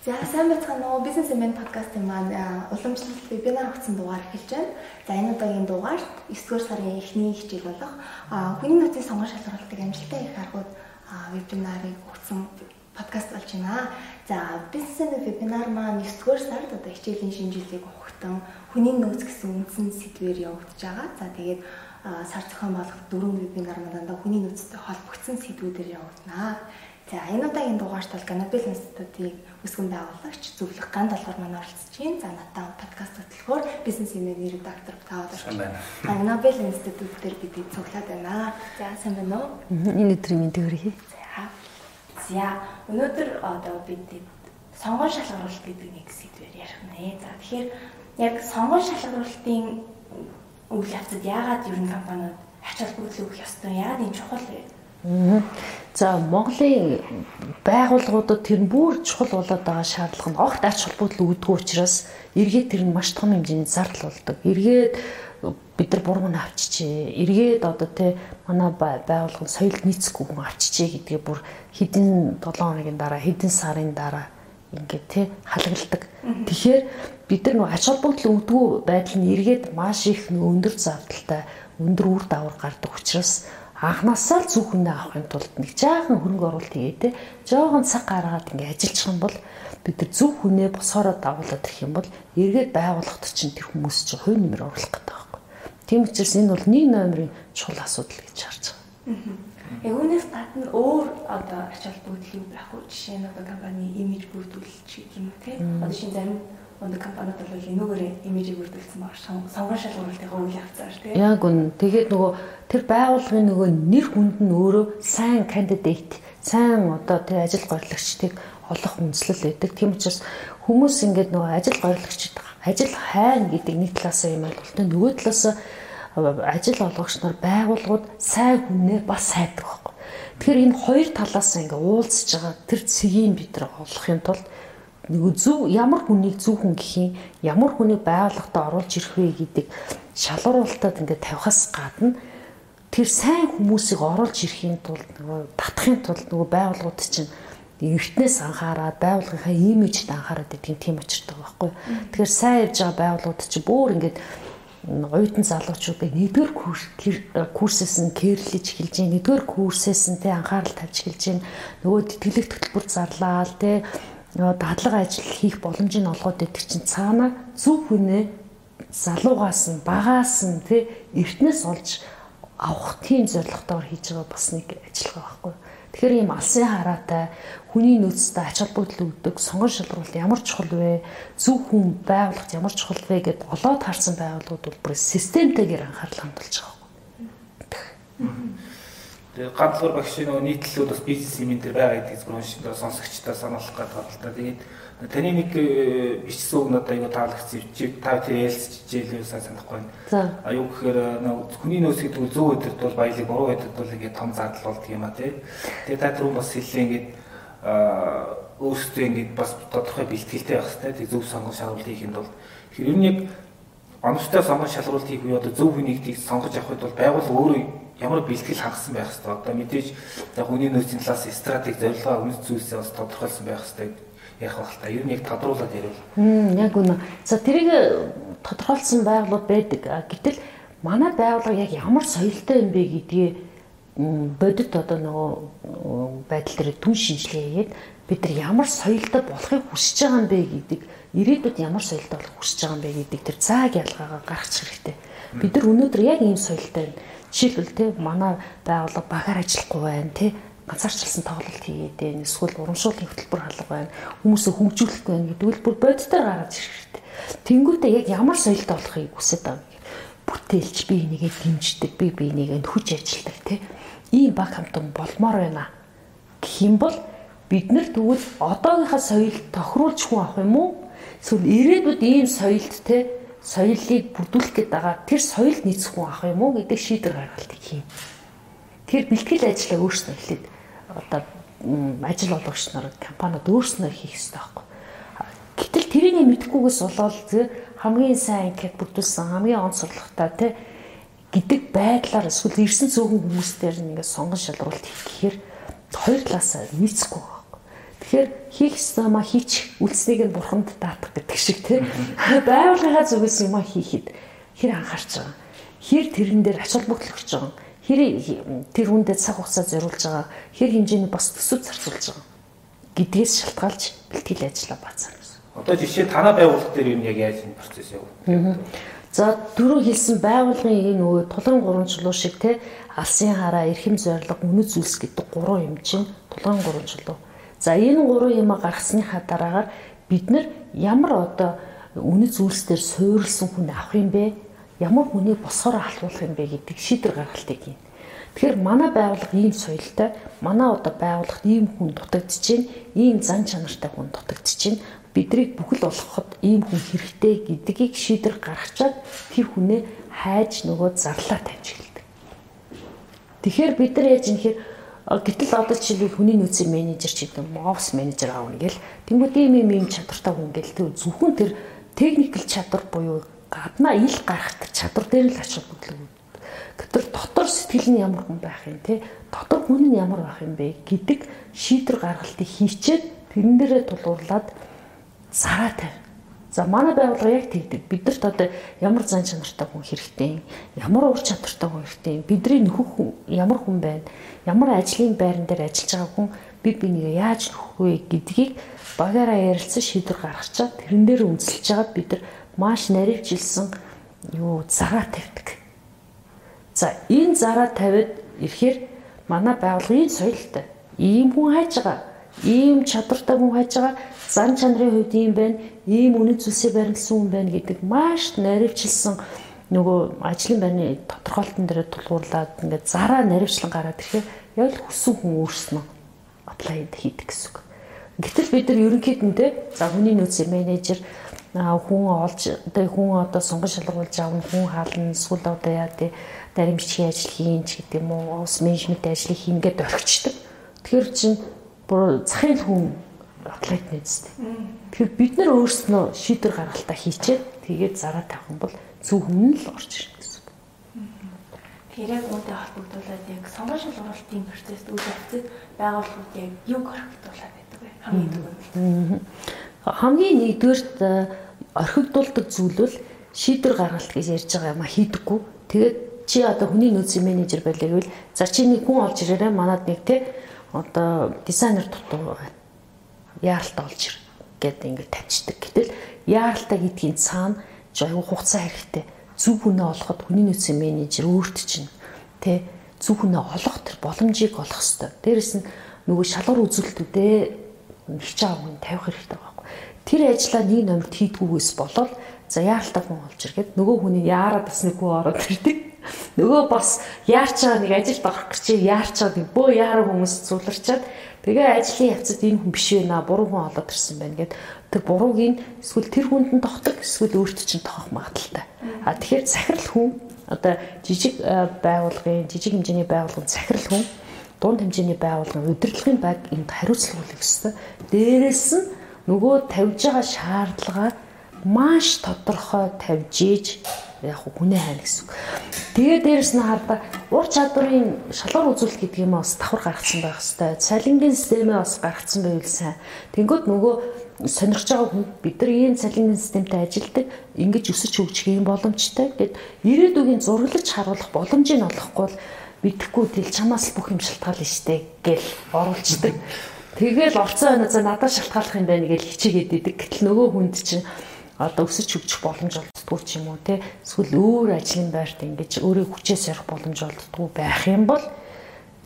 За сайн байцгаана уу бизнес эмэн подкастын маань уламжлалт вебинар өгсөн дугаар эхэлж байна. За энэ удаагийн дугаарт 9 дугаар сарын эхний хичээл болох хүний нөөцийн сонгон шалгуулалтыг амжилттай их аргууд вебинарыг өгсөн подкаст болж байна. За бизнес эмэн вебинар маань 9 дугаар сард одоо хичээлийн шинжилгээг ухагтан хүний нөөц гэсэн үндсэн сэдвээр явагдаж байгаа. За тэгээд сар зохион болгох дөрвөн вебинар маань дандаа хүний нөөцтэй холбогдсон сэдвүүдээр явагдана. За энэ удаагийн дугаарт бол Ganabel институтыг өсгөн байгуулагч зөвлөх ган толгоор маань оролцож байна. За надад подкаст хөтөлбөр бизнес таваад орж байна. Ganabel институт дээр бид цуглаад байна. За сайн байна уу? Энэ өдрийн мэндийг хүргэе. За. За өнөөдөр одоо бид сонгон шалгаруулалт гэдэг нэг сэдвээр ярих нэ. За тэгэхээр яг сонгон шалгаруулалтын үйл явцад яагаад ер нь компаниуд ач холбогдол өгөх ёстой? Яагаад энэ чухал вэ? За Монголын байгууллагуудад тэр нь бүр чухал болоод байгаа шаардлага нь огт ач холбогдол үүдгүй учраас эргээд тэр нь маш том хэмжээний зардал болдог. Эргээд бид нар бурган авчижээ. Эргээд одоо те манай байгууллага соёлд нийцэхгүй хүн авчижээ гэдгээ бүр хэдэн 7 хоногийн дараа хэдэн сарын дараа ингээд те халагладаг. Тэгэхээр бид нар нөгөө ач холбогдол үүдгүй байдал нь эргээд маш их өндөр зардалтай өндөр үр дагавар гардаг учраас анхнаасаа л зөв хүнээ авахын тулд нэг жаахан хөрөнгө оруулалт хийгээд те жоохон цаг гаргаад ингээ ажиллах юм бол бид нар зөв хүнээ босоороо дагуулад ирэх юм бол эргээд байгууллагт чинь тэр хүмүүс чинь хувь нэмэр оруулах гэдэг байхгүй. Тийм учраас энэ бол нэг номерын чухал асуудал гэж харж байгаа. Яг үүнээс гадна өөр одоо ач холбогдол байх уу? Жишээ нь одоо компани имиж бүрдүүлэлт гэх юм те. Одоо шинэ зарим өндөр компаниуд бол энүүгээр имижийг бүрдүүлсэн баг сонгон шалгуулалтын үйл явцаар тийм. Яг үн. Тэгээд нөгөө тэр байгууллагын нөгөө нэр хүнд нь өөрөө сайн кандидат, сайн одоо тэр ажил горилагчдыг олох үндэслэл байдаг. Тийм учраас хүмүүс ингээд нөгөө ажил горилагчид ажил хайна гэдэг нэг талаасаа юм ойлголтой нөгөө талаасаа ажил олгогч нар байгууллагууд сайн хүнээ бас сайдаг байхгүй. Тэгэхээр энэ хоёр талаас ингээ уулзж байгаа тэр цэгийг бид нар олохын тулд нөгөө зөв ямар хүнийг зөв хүн гэх юм ямар хүнийг байгууллагатаа оруулж ирэх вэ гэдэг шалгуулалтад ингээд тавихаас гадна тэр сайн хүмүүсийг оруулж ирэхийн тулд нөгөө татахын тулд нөгөө байгууллагууд чинь эртнээс анхаараад байгууллагынхаа имижд анхаарад гэдгийг тийм очирдаг байхгүй. Тэгэхээр сайн явж байгаа байгууллагууд чинь бүр ингээд оюутан залуучуудыг нэгдүгээр курсээс нь кэрлэж эхэлж байна. Нэгдүгээр курсээс нь тэ анхаарал тавьж эхэлж байна. Нөгөө тэтгэлэг төлбөр зарлаа тэ дадлага ажил хийх боломжийг олгоод идэх чинь цаана зөв хүнээ залуугаас нь багаас нь тий эртнээс олж авах тийм зорилготойгоор хийж байгаа бас нэг ажиллагаа байхгүй. Тэгэхээр ийм алсын хараатай хүний нөөцтэй ач холбогдол өгдөг сонгон шалралт ямар чухал вэ? Зөв хүн байгуулахт ямар чухал вэ гэд олоод харсан байгууллагууд бол бүр системтэйгээр анхаарал хандуулж байгаа байхгүй. Тэгээ ганцлуур багш нөгөө нийтлэлүүд бас бизнес юм дээр байгаа гэдгийг зөвхөн шинэ сонсогчдоо сануулах гэдэг бодлоо. Тэгээд таны нэг э, бичсэн үгнүүд аюу таалагдсан чи та тэр ялсч хичээлээ сайн санахгүй байна. За. Аюу гэхээр нөгөө хүний нөөц гэдэг нь зөв өдөрт бол баялаг буруу өдөрт бол ингээд том зардал болдго юм а тий. Тэгээ та түрүүн бас хэллээ ингээд өөрсдөө ингээд бас тодорхой бэлтгэлтэй байх хэрэгтэй. Тэг зөв сонгон шалгуулт хийхэд бол тэгэхээр ер нь яг оновчтой сонгон шалгуулт хийх үе одоо зөв хүнийг сонгож авахд бол байгуул өөрөө ямар бэлтгэл хангасан байх хэрэгтэй. Одоо мэдээж яг хүний нөөцийн талаас стратеги зорилгоо үнэт зүйлсээ бас тодорхойлсон байх хэрэгтэй ярих байх л та. Ер нь яг тодруулаад ярил. Хм яг үнэ. За тэрийг тодорхойлсон байгууллага байдаг. Гэтэл манай байгууллага яг ямар соёлтой юм бэ гэдгийг бодит одоо нөгөө байдал дээр түн шинжилгээ хийгээд бид нар ямар соёлтой болохыг хүсэж байгаа юм бэ гэдэг ирээдүйд ямар соёлтой болох хүсэж байгаа юм бэ гэдэг тэр зааг ялгаагаа гаргачих хэрэгтэй. Бид нар өнөөдөр яг ийм соёлтой байна Жишээлбэл те манай байгууллага багаар ажиллахгүй байна те ганцаарчлсан тоглолт хийгээд байна. Эсвэл урамшууллын хөтөлбөр халга байна. Хүмүүсээ хөгжүүлэх байна гэдэг л бүр бодитоор гаргаж ирэх хэрэгтэй. Тэнгүүтээ яг ямар соёлтой болохыг хүсэж байгаа юм. Бүтээлч би энийгээ дэмждэг, би би энийгээ хүч ажилдаг те. Ийм баг хамтан болмоор байна гэх юм бол бид нар тэгвэл одоогийнхаа соёлд тохируулж хүн авах юм уу? Эсвэл ирээдүйд ийм соёлд те соёлыг бүрдүүлэх гээд байгаа тэр соёлд нийцэх хүн авах юм уу гэдэг шийдвэр гаргалтыг хийн. Тэр бэлтгэл ажлаа өөрснөө эхлээд одоо ажил олгогч нар компаниуд өөрснөө хийх хэрэгтэй байхгүй. Гэтэл тэрийг мэдхгүйгээс болоод хамгийн сайн анкет бүрдүүлсэн хамгийн онцлогтой тий гэдэг байдлаар эсвэл ирсэн цөөхөн хүмүүстээр ингээд сонгон шалруулалт хийх гэхээр хоёр талаас нийцэхгүй. Тэгэхээр хийх юмаа хийчих, үлснийг нь бурханд даатах гэдэг шиг тийм. Байгууллагынхаа зүгээс юмаа хийхэд хэр анхаарч байгаа. Хэр тэрэн дээр ач холбогдол өгч байгаа. Хэр тэр хүндэд цаг хугацаа зориулж байгаа. Хэр хэмжээний бас төсөв зарцуулж байгаа гэдгээс шалтгаалж бэлтгэл ажилла баацсан гэсэн. Одоо жишээ танаа байгууллага дээр юу яг яаж энэ процесс явагдав? За дөрөв хэлсэн байгууллагын энэ нөгөө тулгын гурван чулуу шиг те алсын хараа, эрхэм зориг, үнэт зүйлс гэдэг гурван юм чинь тулгын гурван чулуу. За энэ гурван юм гаргасныхаа дараагаар бид нар ямар одоо үнэт зүйлс дээр суурилсан хүн авах юм бэ? Ямар хүнийг босгоор алхуулах юм бэ гэдэг шийдвэр гаргалтыг хийн. Тэгэхээр манай байгууллага ийм соёлтой, манай одоо байгууллагт ийм хүн дутагдж байна, ийм зан чанартай хүн дутагдж байна бидрийг бүхэл болгоход ийм хүн хэрэгтэй гэдгийг шийдвэр гаргачаад тэр хүнээ хайж нөгөө зарлаа тавьж эхэлдэг. Тэгэхээр бид нар яаж нэхэр гэтэл одоо жишээлбэл хүний нөөцийн менежер ч гэдэг офис менежер аавна гэл тэнгууд ийм ийм ийм чадвартай хүн гэл тэр зөвхөн тэр техникэл чадвар буюу гаднаа ил гарах чадвар дээр л ачаал бүтлэг. Тэр дотор сэтгэл нь ямар хүн байх юм те дотор хүн нь ямар байх юм бэ гэдэг шийдвэр гаргалтыг хийчээд тэрэн дээрээ тулгуурлаад сараа тавь. За манай байгууллага яг тэгдэг. Бидэрт одоо ямар зан чанартай хүн хэрэгтэй, ямар ур чадвартай хүн хэрэгтэй, бидний нөхөх хүн ямар хүн байна, ямар ажлын байран дээр ажиллаж байгаа хүн би бинийг яаж нөхөх вэ гэдгийг багаараа ярилцсан шийдвэр гаргачаад тэрэн дээр үндэслэж байгаад бид нар маш наривчилсан юу зараа тавьдаг. За энэ зараа тавиад ирэхээр манай байгууллагын соёлтой ийм хүн хайж байгаа, ийм чадвартай хүн хайж байгаа зан чанарын хувьд ийм байна, ийм үнэт зүйлсээ баримтлсан хүн байна гэдэг маш наривчилсан нөгөө ажлын байрны тодорхойлолтын дээр тулгуурлаад ингээд зараа наривчлан гараад ирэхээр яг л хүссэн хүн өөрснөө аплай хийдэг гэсэн үг. Гэтэл бид нар ерөнхийдөө за хүний нөөцийн менежер хүн олж одоо хүн одоо сонгон шалгуулж аавна хүн хаална эсвэл одоо яа тий дарин бичгийн ажил хийн ч гэдэг юм уу офис менежмент ажлыг хийнгээд орхичдаг. Тэгэхээр чин бүр захын хүн атлет нэзтэй. Тэгэхээр бид нар өөрснөө шийдвэр гаргалтаа хийчээд тэгээд зараа тавих юм бол зөв хүн л орж ирнэ гэсэн. Тэгэхээр үүнтэй холбогдуулаад яг сонгон шалгуулалтын процесс үйл явцад байгууллагууд яг юг орхигдуулаад байдаг вэ? Хамгийн түрүүнд. Хамгийн нэгдүгээрт э, орхигдуулдаг зүйл бол шийдвэр гаргалт гэж ярьж байгаа юм а хийдэггүй. Тэгээд чи одоо хүний нөөцийн менежер байлаа гэвэл за чи нэг хүн олж ирээрээ манад нэг те одоо дизайнер дутуу байгаа яаралтай олж ир гэдэг ингээд тавьчихдаг. Гэтэл яаралтай гэдгийн цаана аюу хугацаа хэрэгтэй. Зөв хүнээ олоход хүний нөөцийн менежер өөрт чинь тэ зөв хүнээ олох тэр боломжийг олох хэрэгтэй. Дээрэс нь нөгөө шалгуур үзүүлэлтүүдээ нэгч аав хүн тавих хэрэгтэй байхгүй. Тэр ажлаа нэг номерт хийдгүүгээс болол за яаралтай хүн олж иргээд нөгөө хүний яарад бас нэг хүн ороод ирдэг. Нөгөө бас яарч байгаа нэг ажилд орох гэж яарч байгаа нэг бөө яараа хүмүүс зуларчаад Тэгээ ажлын явцад энэ хүн биш байна, буруу хүн олоод ирсэн байна гэд тэр буруугийн эсвэл тэр хүнд нь тогтдог эсвэл өөрт чинь тоох магадaltaй. А тэгэхээр захирал хүн одоо жижиг байгууллагын жижиг хэмжээний байгууллагын захирал хүн дунд хэмжээний байгууллагын удирдлагын баг энд хариуцлага үлээх ёстой. Дээрээс нь нөгөө тавьж байгаа шаардлага маш тодорхой тавьж ийж яг хүнээ хайна гэсэн үг. Тэгээ дээрэс нь хардаа ур чадварын шалгуур үзүүлэлт гэдэг юм бас давхар гаргацсан байх хэвээр. Цалингийн системээ бас гаргацсан байвал сайн. Тэнгүүд нөгөө сонирхож байгаа хүн бид нар ийм цалингийн системтэй ажилдаг ингэж өсөж хөгжих юм боломжтой гэд ирээдүгийн зураглаж харуулах боломжийг олохгүй бол бидэхгүй тэл чамаас бүх юм шалтгаална штэ гэл оруулцдаг. Тэгэл орцсон байна за надад шалтгааллах юм байна гэж хичээгээд идэг. Гэтэл нөгөө хүнд чинь одоо өсөж хөгжих боломж олддгүй ч юм уу те? Эсвэл өөр ажлын байрт ингэж өөрөө хүчээс ярих боломж олддгүй байх юм бол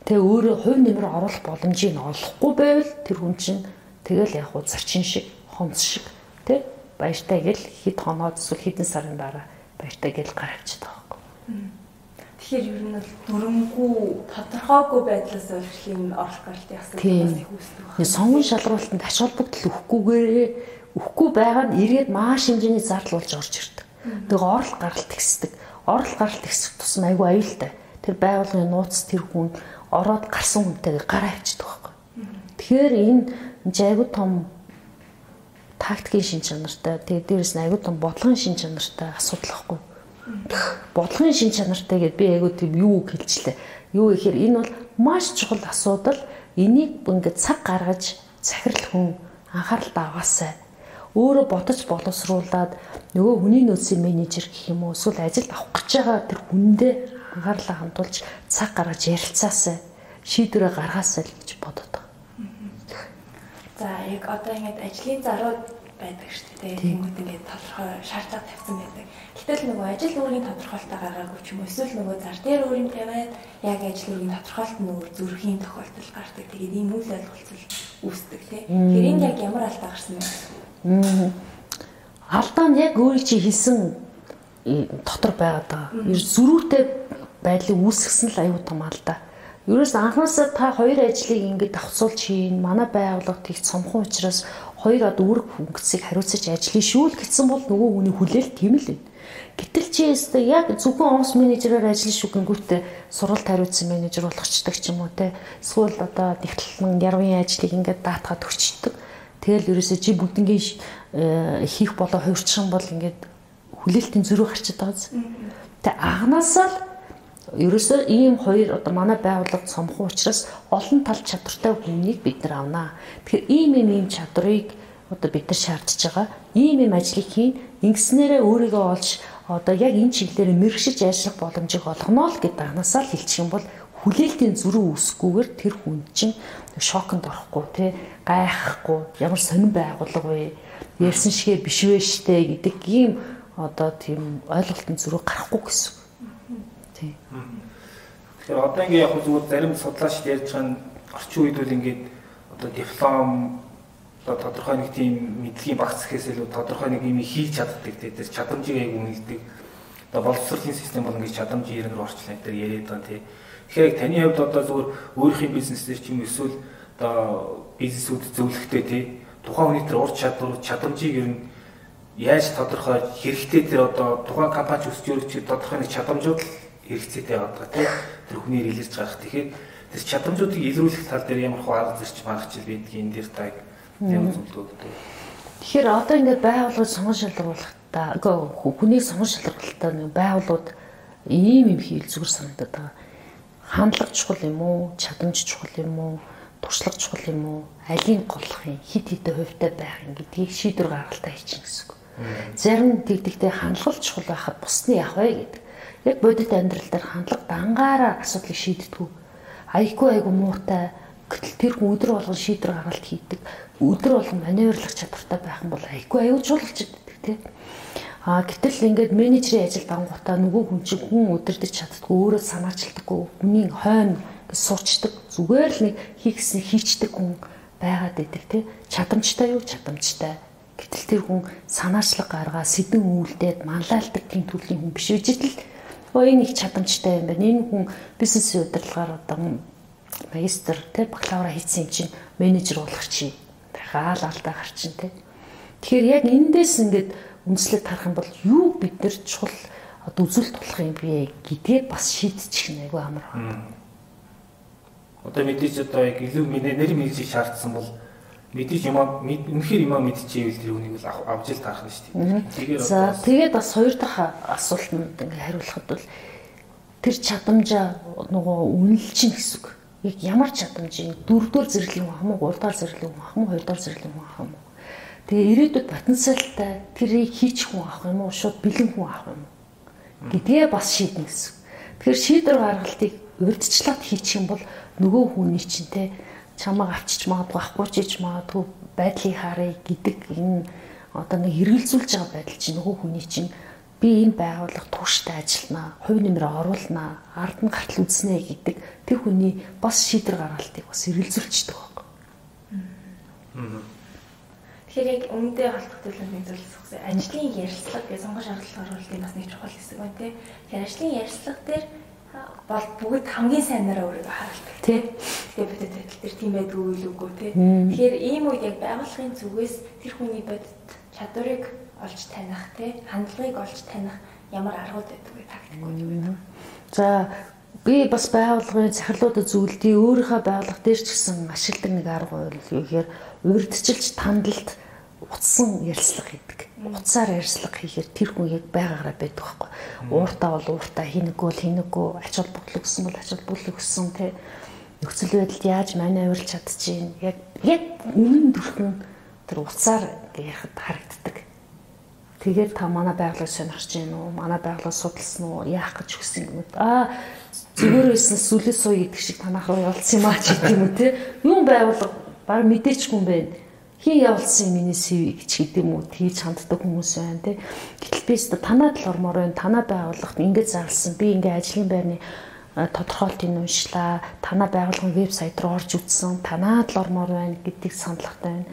тэгээ өөрөө хувь нэмэр оруулах боломжийг олохгүй байвал тэр хүн чинь тэгэл яг хуу зарчин шиг хомс шиг те? Баяртай гэл хэд хоноод эсвэл хэдэн сарын дараа баяртай гэл гар авчиад байгаа байхгүй. Тэгэхээр ер нь бол дүрмгүй тодорхойгүй байдлаас өөрчлөх юм орлох гарлтын асуудал бас их үүсдэг. Сонгон шалгуултанд ач холбогдол өгөхгүйгээр өгөхгүй байгаа нь эргээд маш хэмжээний зардал болж орж ирдэг. Тэгээ орол гаралт ихсдэг. Орол гаралт ихсэх тусам айгүй аюултай. Тэр байгууллагын нууц тэр хүн ороод гарсан хүнтэйгээ гараа авчдаг байхгүй. Тэгэхээр энэ айгүй том тактикийн шин чанартай тэгээ дээрэс нь айгүй том бодлогын шин чанартай асуудал байхгүй. Бодлогын шин чанартай гэдээ би айгүй тийм юу хэлжлээ. Юу гэхээр энэ бол маш чухал асуудал. Энийг ингээд цаг гаргаж захирал хүн анхаарал аваасай. Өөрөө бодож боловсруулад нөгөө хүний нөөцийн менежер гэх юм уу эсвэл ажилд авах гэж байгаа тэр хүндээ анхаарлаа хандуулж цаг гаргаж ярилцаасай. Шийдвэрээ гаргаасай л гэж бодод байгаа. За яг одоо ингэж ажлын зарууд байдаг шүү дээ. Тэнгүүд ингээд тодорхой шаардлага тавьсан байдаг. Гэтэл нөгөө ажил үүргийн тодорхойлолтоо гаргаагүй ч юм уу эсвэл нөгөө зар дээр өөрийн тавиад яг ажил үүргийн тодорхойлолт нөгөө зүрхийн тохиолдол гардаг. Тэгээд ийм үйл ойлголцол үүсдэг тий. Тэгэхээр энд яг ямар алдаа гарсан бэ? Алдаа нь яг өөрөө чи хэлсэн дотор байгаад байгаа. Ер зөрүүтэй байдлыг үүсгэсэн л аюу тум алдаа. Ерөөс анхнаасаа та хоёр ажлыг ингэж давхцуулж хийн. Манай байгууллагт их цомхон учраас хоёр од үүрэг функцийг хариуцаж ажиллая шүү л гэсэн бол нөгөө хүний хүлээл тийм л байна. Гэтэл чи өстө яг зөвхөн офс менежерээр ажиллана шүү гингүүтээ сургалт хариуцсан менежер болгочдөг ч юм уу те. Эсвэл одоо тэгтлэн ярвын ажлыг ингээд даатгаад өгчдөг. Тэгэл ерөөсөө чи бүгднгийн хийх болоо хувирчхан бол ингээд хүлээлтийн зөрүү гарчид байгаа зү. Тэ агнаасаа л ерөөсөө ийм хоёр одоо манай байгууллага цомхон учраас олон тал чадвартай хүнийг бид нар авнаа. Тэгэхээр ийм ийм ийм чадрыг одоо бид нар шаардж байгаа. Ийм ийм ажлыг хийн. Ингэснээрээ өөрийгөө олж одоо яг энэ чиглэлээр мэрэгшиж ажиллах боломжийг олгоно л гэдэг анасаа л хэлчих юм бол хүлээлтийн зөрүү үүсгүүгээр тэр хүн чинь шоконд орохгүй тий гайхахгүй ямар сонирн байгуулга вэ ярьсан шигэ биш вэ штэ гэдэг ийм одоо тийм ойлголтын зөрүү гарахгүй гэсэн. Тий. Тэгэхээр одоо ингээ яг зүгээр зарим судлаач ярьж байгаа нь орчин үед бол ингээд одоо диплом одоо тодорхой нэг тийм мэдлэгийн багц гэхээс илүү тодорхой нэг юм хийж чаддаг тийм чадамжийг аяг үнэлдэг. Одоо боловсролын систем бол ингээд чадамжийн иргэн орчлоо гэдэг яриад байгаа тийм. Тэгэхээр таны хувьд одоо зүгээр өөрийнхөө бизнесээр ч юм эсвэл одоо бизнесүүд зөвлөхтэй тийм тухайн хүний тэр ур чадвар чадамжийг ер нь яаж тодорхой хэрэгтэй тэр одоо тухайн компани өсч өргөж тодорхой нэг чадамжууд хэрэгцээтэй байгаа тийм тэр хүний илэрж гарах тэгэхээр тэр чадамжуудыг илрүүлэх тал дээр ямар хөө арга зөрчил маргач байдгийг энэ дээр таг тийм зөвлөгөөтэй. Тэгэхээр одоо ингээд байгууллагыг сонгон шалгуулахдаа үгүй хүний сонгон шалгалтаа байгууллагууд ийм юм хийл зүгээр санагдаад байгаа. Хандлага чухал юм уу? Чадамж чухал юм уу? туршлага чухал юм уу? Алийн голох юм? Хит хитэ хувьтай байх юм гэдгийг шийдвэр гаргалтаа хийчих гэсэн үг. Зарим тэгдэгтэй хандлага чухал байхад бусны яах вэ гэдэг яг бодит амьдрал дээр хандлага дангаараа асуудлыг шийддэг. Айгүй айгүй муутай гэтэл тэр хүн өдөр болгон шийдвэр гаргалт хийдэг. Өдөр болгон маневрлах чадвартай байх юм бол айгүй аюул жуулч байдаг тийм. А гэтэл ингээд менежерийн ажилд ангуудаа нөгөө хүн чинь хүн өдөрдөж чаддгүй өөрөө санаачилдаггүй хүний хойно суучдаг зүгээр л нэг хийхсэн хийчдэг хүн байгаад идэг тий чадамжтай юу чадамжтай гэтэл тэр хүн санаачлаг гаргаа сэдэн үйлдээд манлайлдаг тийм төрлийн хүн биш үжил Өө энэ их чадамжтай юм байна. Энэ хүн бизнесийн удирдлагаар одоо магистр те бакалавра хийсэн юм чинь менежер болох чи. Хаал алдаа гарчин те. Тэгэхээр яг эндээс ингээд үнслэг тарах юм бол юу бид нар чухал одоо үзүүлэлт болох юм бэ гэдгээ бас шийдчих нэг амар. Одоо мэдээж одоо яг илүү нэр мэдээж шаардсан бол мэдээж юм үнэхээр юм мэдчихэвэл тэр үнийг л авж ил таарах нь шүү дээ. За тэгээд бас хоёр дахь асуултанд ингээ хариулахад бол тэр чадамжаа нөгөө үнэлж чинь гэсэн үг. Яг ямар чадамжийн дөрөвдүгээр зэрэглэлийн хүн хамаа гуравдугаар зэрэглэлийн хүн хамаа хоёрдугаар зэрэглэлийн хүн хамаа. Тэгээ ирээдүйд потенциалтай тэрийг хийчих хүн авах юм уу шууд бэлэн хүн авах юм уу гэдгээ бас шийднэ гэсэн. Тэгэхээр шийдвэр гаргалтыг урьдчилаад хийчих юм бол нөгөө хүний чинь те чамайг авчиж магадгүй авахгүй чиж магадгүй байдлыг харъя гэдэг энэ одоо нэг хэрэгэлзүүлж байгаа байдал чинь нөгөө хүний чинь би энэ байгууллага тууштай ажилланаа, хувь нэмрээ оруулнаа, ард нь гартал үзнэ гэдэг тэр хүний бас шийдвэр гаргалтыг бас эргэлзүүлчихдэг байхгүй. Тэгэхээр яг өмнөдөө холбох төлөвлөмж зөвлөсөн ажлын ярилцлага гэж сонгон шаардлага оруулалтын бас нэг чухал хэсэг байна тий. Тэгэхээр ажлын ярилцлага дээр бол бүгд хамгийн сайнараа өөрийгөө харуулдаг тий. Тэгээ бодит байдал төр тийм байдгүй үйл үгүй тий. Тэгэхээр ийм үед яг байгууллагын зүгээс тэр хүний бодит чадварыг олж таних тий, хандлагыг олж таних ямар аргууд байдаг вэ тактикууд юу вэ? За би бас байгууллагын захирлуудад зөвлөдөө өөрийнхөө байгууллага дээр ч гэсэн ашигладаг нэг арга бол юу гэхээр урьдчилж тандалт утсан ярилцлага хийдэг. Утсаар ярилцлага хийхээр тэр хүн яг байгаагаараа байдаг байхгүй. Ууртаа бол ууртаа хийнэггүй бол хийнэггүй, ач холбогдол өгсөн бол ач холбогдол өгсөн тий. нөхцөл байдалд яаж манай авирч чадчихээн яг яг үнэн төрхөн тэр уцаар ярихад харагддаг. Тэгээд та манай байгууллагыг сонирхож байна уу? Манай байгууллагыг судалсан уу? Яах гэж хүсэн юм. Аа зүгээр байсан сүлээ сууя гэдэг шиг танах руу явуулсан юм аа ч гэдэг юм те. Юм байгуулга баг мэдээчгүй юм байна хий явуулсан миний CV гэж гэдэг юм уу тийж ханддаг хүмүүс байна тий. Гэтэл би өөртөө танаад л ормоор байна. Танаа байгууллагт ингэж зарлсан. Би ингээ ажлын байрны тодорхойлтыг уншлаа. Танаа байгууллагын вебсайт руу орж үзсэн. Танаад л ормоор байна гэдгийг саналгатай байна.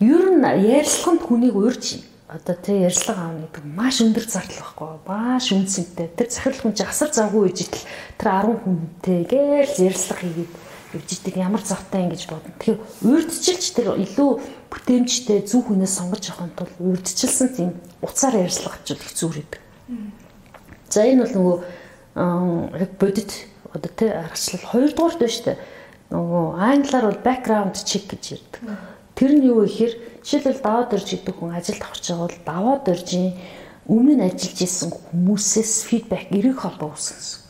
Ер нь ярилцлаганд хүнийг урьж одоо тий ярьцлага аавна гэдэг маш өндөр зардал байхгүй маш үнцэнтэй. Тэр захирал хүн чи асар завгүй үжигдэл тэр 10 хүнтэй гээл ярьцлага хийгээд явж идэг ямар завтай юм гэж бодно. Тэгэхээр урьдчилж тэр илүү бүтээмжтэй зөв хүнээс сонгож явахын тулд урьдчилсан тийм уцаар авчвал их зүгээр байдаг. За энэ бол нөгөө бодит одоо тий аргачлал хоёрдугаарт байна шүү дээ. Нөгөө англиар бол background check гэж ярьдаг. Тэр нь юу гэхээр жишээлбэл даваад ирж идэг хүн ажилд авч байгаа бол даваад иржийн өмнө нь ажиллаж исэн хүмүүсээс фидбек эрэг холбоо үүсгэн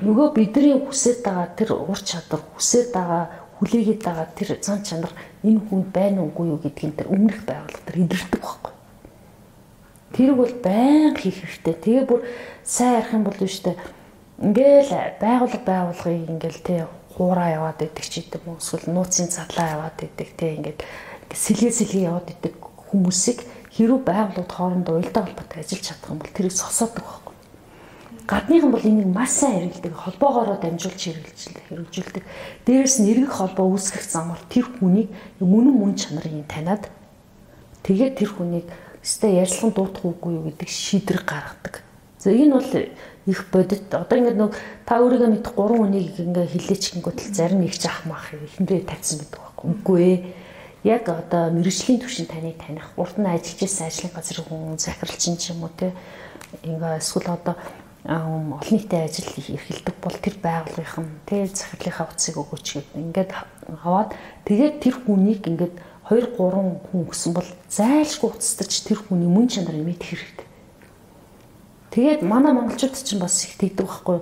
нөгөө бидний хүсэж байгаа тэр ур чадвар хүсэж байгаа хүлээгээд байгаа тэр зан чанар энэ хүнд байна уугүй юу гэдгийг тэр өмнөх байгууллага тэр илэрдэг байхгүй. Тэр бол байнга хийх хэрэгтэй. Тэгээ бүр сайн ярих юм бол биш үү? Ингээл байгууллага байгуулгыг ингээл тэ хуураа яваад идэг ч гэдэг юм эсвэл нууцын цадлаа яваад идэг тэ ингээд сэлгээ сэлгээ яваад идэг хүмүүсийг хэрүү байгууллагад хоорондоо уялдаа холбоотой ажиллаж чадах юм бол тэрийг сосоодог байхгүй гадныхан бол энийг маш сайн хэрэгэлдэг холбоогоороо дамжуулж хэрэгжилдэг хэрэгжүүлдэг дээрэс нь эргэх холбоо үүсгэх замаар тэр хүнийг мөнөн мөн чанарын таниад тэгээд тэр хүнийг өстэй ярьслан дуутах үгүй юу гэдэг шийдвэр гаргадаг. За энэ бол их бодит одоо ингээд нэг та өөрийгөө мэдэх гурван хүнийг ингээ хилээчгэнгүүт л зарим нэг ч ах мах эхэндээ тавьсан гэдэг байхгүй үгүй ээ. Яг одоо мэрэгжлийн түвшин таныг таних, урд нь ажиллаж байсан ажлын газрын хүн захиралчин ч юм уу те ингээ эсвэл одоо олон нийтэд ажил эрхэлдэг бол тэр байгууллагын тий захирлынхаа утсыг өгөөч гэдэг. Ингээд аваад тэгээд тэр хүнийг ингээд 2 3 хүн өгсөн бол зайлшгүй уцтаж тэр хүний мөн чанарыг мэдэх хэрэгтэй. Тэгээд манай монголчууд ч бас их тэгдэг байхгүй